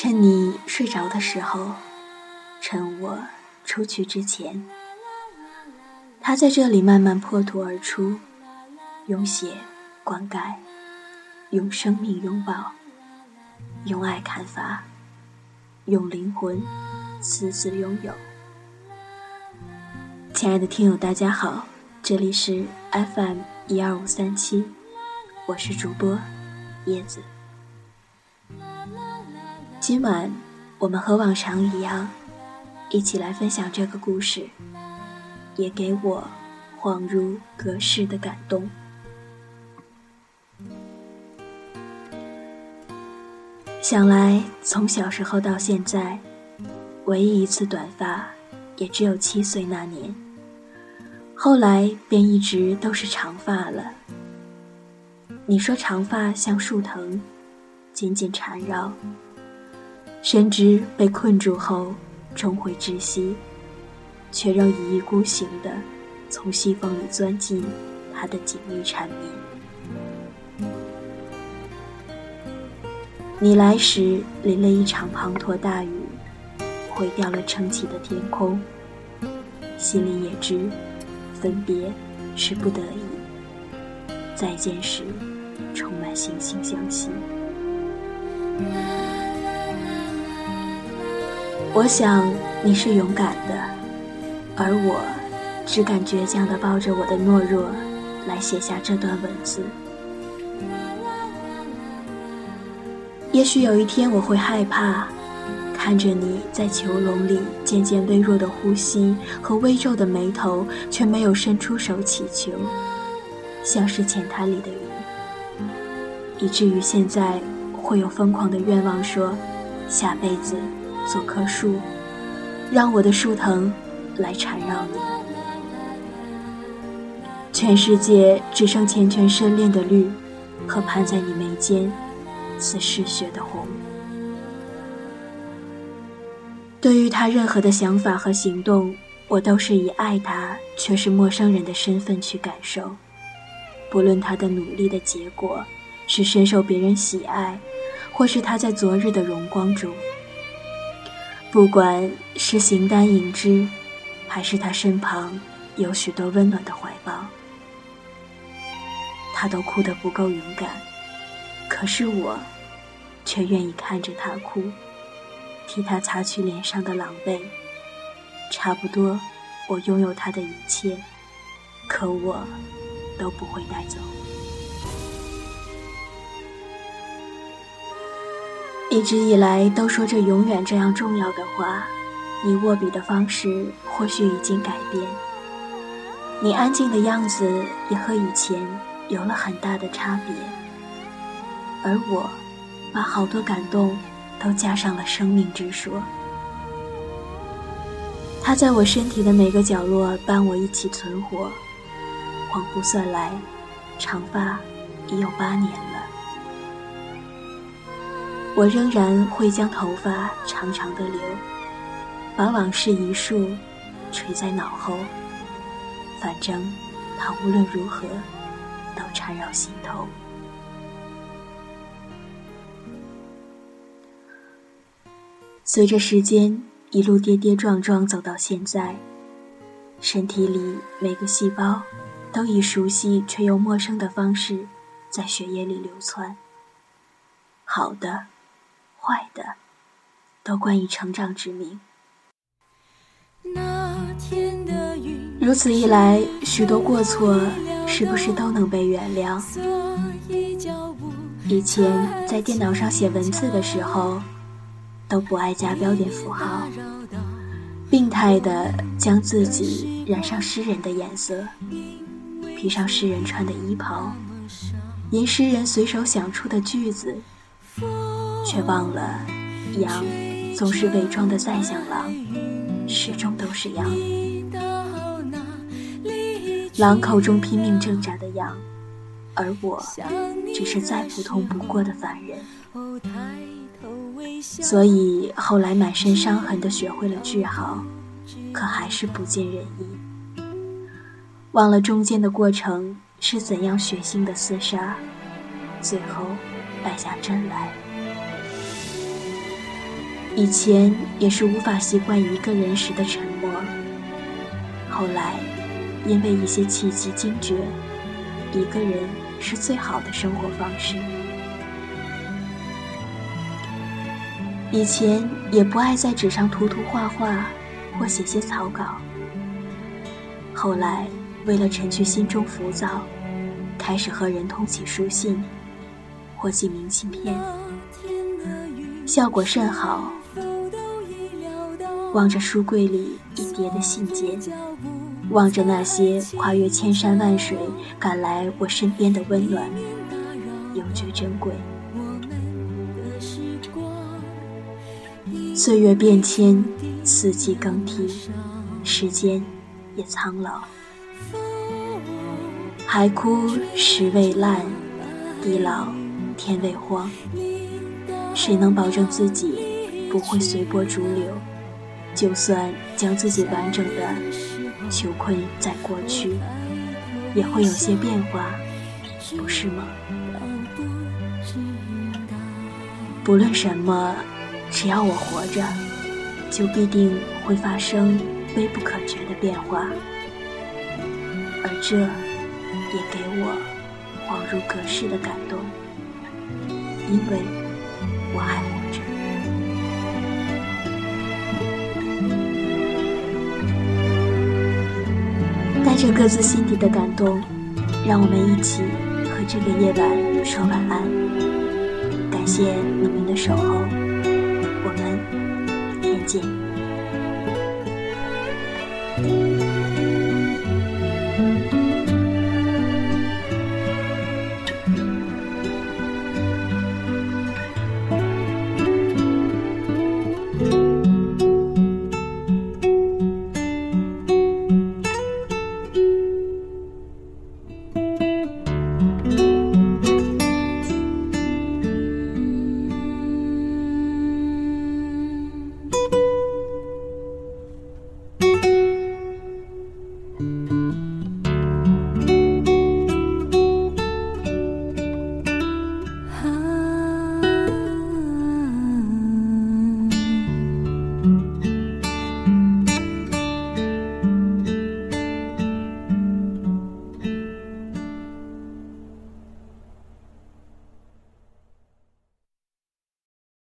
趁你睡着的时候，趁我出去之前，它在这里慢慢破土而出，用血灌溉，用生命拥抱，用爱砍伐，用灵魂私自拥有。亲爱的听友，大家好，这里是 FM 一二五三七，我是主播叶子。今晚我们和往常一样，一起来分享这个故事，也给我恍如隔世的感动。想来从小时候到现在，唯一一次短发，也只有七岁那年。后来便一直都是长发了。你说长发像树藤，紧紧缠绕。深知被困住后终会窒息，却仍一意孤行地从西缝里钻进他的紧密缠绵。你来时淋了一场滂沱大雨，毁掉了撑起的天空。心里也知，分别是不得已，再见时充满惺惺相惜。我想你是勇敢的，而我只敢倔强地抱着我的懦弱，来写下这段文字。也许有一天我会害怕，看着你在囚笼里渐渐微弱的呼吸和微皱的眉头，却没有伸出手祈求，像是浅滩里的鱼，以至于现在会有疯狂的愿望说，下辈子。做棵树，让我的树藤来缠绕你。全世界只剩缱绻深恋的绿，和盘在你眉间似嗜血的红。对于他任何的想法和行动，我都是以爱他却是陌生人的身份去感受。不论他的努力的结果是深受别人喜爱，或是他在昨日的荣光中。不管是形单影只，还是他身旁有许多温暖的怀抱，他都哭得不够勇敢。可是我，却愿意看着他哭，替他擦去脸上的狼狈。差不多，我拥有他的一切，可我都不会带走。一直以来都说着“永远”这样重要的话，你握笔的方式或许已经改变，你安静的样子也和以前有了很大的差别，而我，把好多感动都加上了生命之说。他在我身体的每个角落伴我一起存活，恍惚算来，长发已有八年。我仍然会将头发长长的留，把往事一束垂在脑后。反正它无论如何都缠绕心头。随着时间一路跌跌撞撞走到现在，身体里每个细胞都以熟悉却又陌生的方式在血液里流窜。好的。坏的，都冠以成长之名。如此一来，许多过错是不是都能被原谅？以前在电脑上写文字的时候，都不爱加标点符号，病态的将自己染上诗人的颜色，披上诗人穿的衣袍，吟诗人随手想出的句子。却忘了，羊总是伪装的再像狼，始终都是羊。狼口中拼命挣扎的羊，而我只是再普通不过的凡人。所以后来满身伤痕的学会了句号，可还是不尽人意。忘了中间的过程是怎样血腥的厮杀，最后败下阵来。以前也是无法习惯一个人时的沉默，后来因为一些契机惊觉，一个人是最好的生活方式。以前也不爱在纸上涂涂画画，或写写草稿。后来为了尘去心中浮躁，开始和人通起书信，或寄明信片，效果甚好。望着书柜里一叠的信件，望着那些跨越千山万水赶来我身边的温暖，有觉珍贵。岁月变迁，四季更替，时间也苍老。海枯石未烂，地老天未荒。谁能保证自己不会随波逐流？就算将自己完整的囚困在过去，也会有些变化，不是吗？不论什么。只要我活着，就必定会发生微不可觉的变化，而这也给我恍如隔世的感动，因为我还活这。各自心底的感动，让我们一起和这个夜晚说晚安。感谢你们的守候。我们明天见。